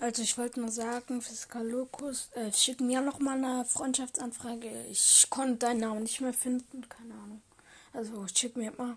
Also ich wollte nur sagen, Fiskalokus, äh, schick mir noch mal eine Freundschaftsanfrage. Ich konnte deinen Namen nicht mehr finden, keine Ahnung. Also schick mir mal.